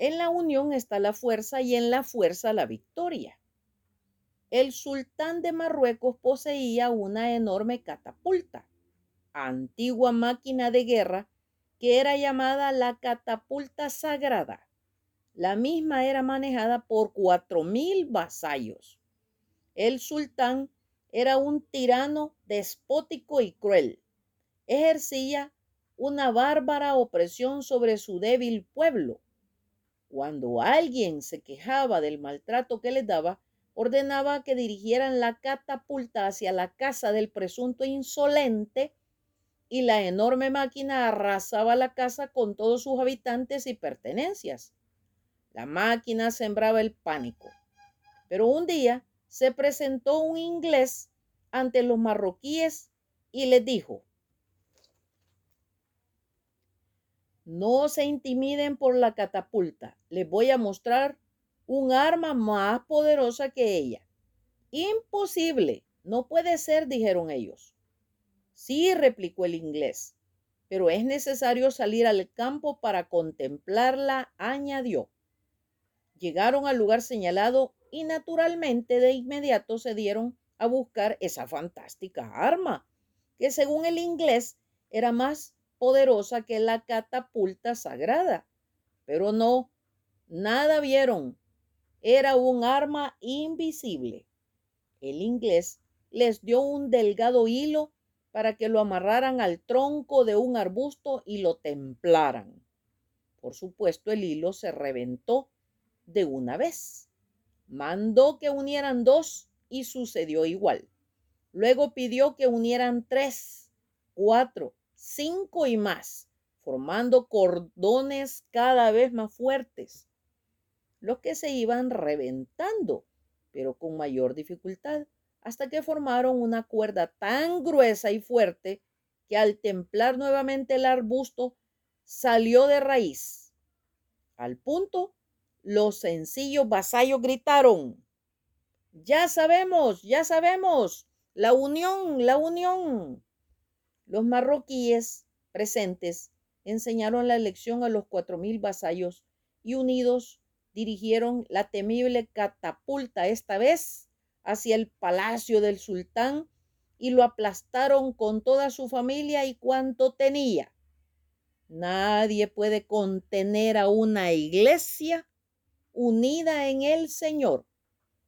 En la unión está la fuerza y en la fuerza la victoria. El sultán de Marruecos poseía una enorme catapulta, antigua máquina de guerra que era llamada la catapulta sagrada. La misma era manejada por cuatro mil vasallos. El sultán era un tirano despótico y cruel. Ejercía una bárbara opresión sobre su débil pueblo. Cuando alguien se quejaba del maltrato que les daba, ordenaba que dirigieran la catapulta hacia la casa del presunto insolente y la enorme máquina arrasaba la casa con todos sus habitantes y pertenencias. La máquina sembraba el pánico. Pero un día se presentó un inglés ante los marroquíes y les dijo, no se intimiden por la catapulta, les voy a mostrar un arma más poderosa que ella. Imposible, no puede ser, dijeron ellos. Sí, replicó el inglés, pero es necesario salir al campo para contemplarla, añadió. Llegaron al lugar señalado y naturalmente de inmediato se dieron a buscar esa fantástica arma, que según el inglés era más poderosa que la catapulta sagrada. Pero no, nada vieron. Era un arma invisible. El inglés les dio un delgado hilo para que lo amarraran al tronco de un arbusto y lo templaran. Por supuesto, el hilo se reventó de una vez. Mandó que unieran dos y sucedió igual. Luego pidió que unieran tres, cuatro, cinco y más, formando cordones cada vez más fuertes, los que se iban reventando, pero con mayor dificultad hasta que formaron una cuerda tan gruesa y fuerte que al templar nuevamente el arbusto salió de raíz. Al punto, los sencillos vasallos gritaron, ya sabemos, ya sabemos, la unión, la unión. Los marroquíes presentes enseñaron la lección a los cuatro mil vasallos y unidos dirigieron la temible catapulta esta vez hacia el palacio del sultán y lo aplastaron con toda su familia y cuanto tenía. Nadie puede contener a una iglesia unida en el Señor.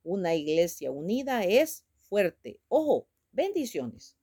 Una iglesia unida es fuerte. Ojo, bendiciones.